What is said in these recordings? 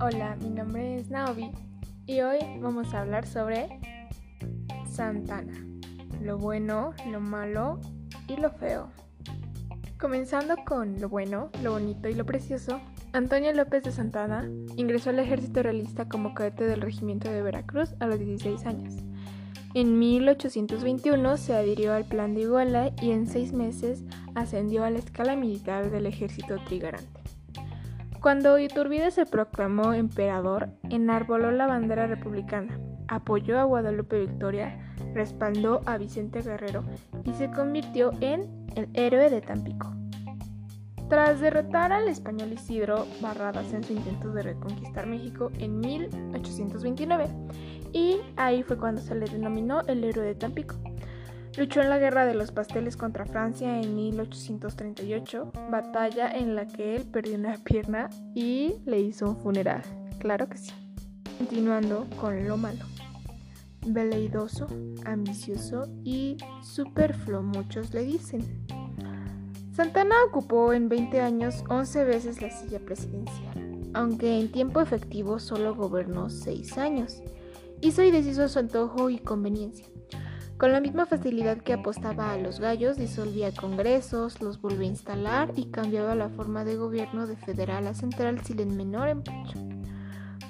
Hola, mi nombre es Naomi y hoy vamos a hablar sobre Santana, lo bueno, lo malo y lo feo. Comenzando con lo bueno, lo bonito y lo precioso, Antonio López de Santana ingresó al ejército realista como cadete del regimiento de Veracruz a los 16 años. En 1821 se adhirió al plan de Iguala y en seis meses ascendió a la escala militar del ejército trigarante. Cuando Iturbide se proclamó emperador, enarboló la bandera republicana, apoyó a Guadalupe Victoria, respaldó a Vicente Guerrero y se convirtió en el héroe de Tampico. Tras derrotar al español Isidro Barradas en su intento de reconquistar México en 1829, y ahí fue cuando se le denominó el héroe de Tampico. Luchó en la Guerra de los Pasteles contra Francia en 1838, batalla en la que él perdió una pierna y le hizo un funeral. Claro que sí. Continuando con lo malo. Veleidoso, ambicioso y superfluo, muchos le dicen. Santana ocupó en 20 años 11 veces la silla presidencial, aunque en tiempo efectivo solo gobernó 6 años. Hizo y deshizo su antojo y conveniencia. Con la misma facilidad que apostaba a los gallos, disolvía congresos, los volvía a instalar y cambiaba la forma de gobierno de federal a central sin el menor empacho.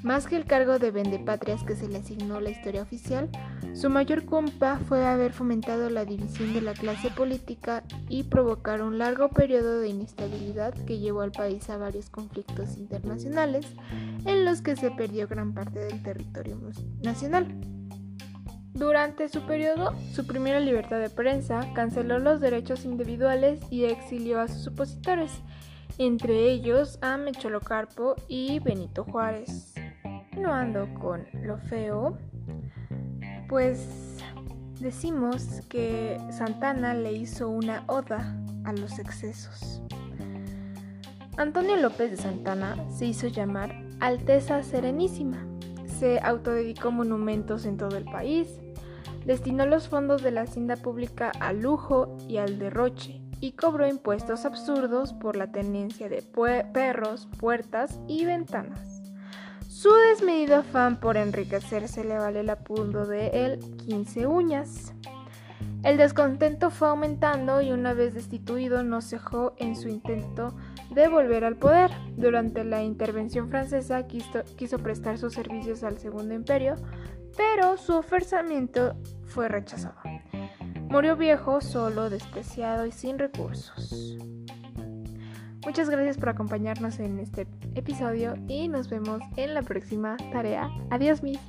Más que el cargo de vendepatrias que se le asignó la historia oficial, su mayor culpa fue haber fomentado la división de la clase política y provocar un largo periodo de inestabilidad que llevó al país a varios conflictos internacionales en los que se perdió gran parte del territorio nacional. Durante su periodo, suprimió la libertad de prensa, canceló los derechos individuales y exilió a sus opositores, entre ellos a Mecholocarpo y Benito Juárez. Continuando con lo feo, pues decimos que Santana le hizo una oda a los excesos. Antonio López de Santana se hizo llamar Alteza Serenísima. Se autodedicó monumentos en todo el país, destinó los fondos de la hacienda pública al lujo y al derroche y cobró impuestos absurdos por la tenencia de perros, puertas y ventanas. Su desmedido afán por enriquecerse le vale el apodo de el 15 uñas. El descontento fue aumentando y una vez destituido no cejó en su intento de volver al poder. Durante la intervención francesa quiso, prestar sus servicios al Segundo Imperio, pero su ofrecimiento fue rechazado. Murió viejo, solo, despreciado y sin recursos. Muchas gracias por acompañarnos en este episodio y nos vemos en la próxima tarea. Adiós, mis.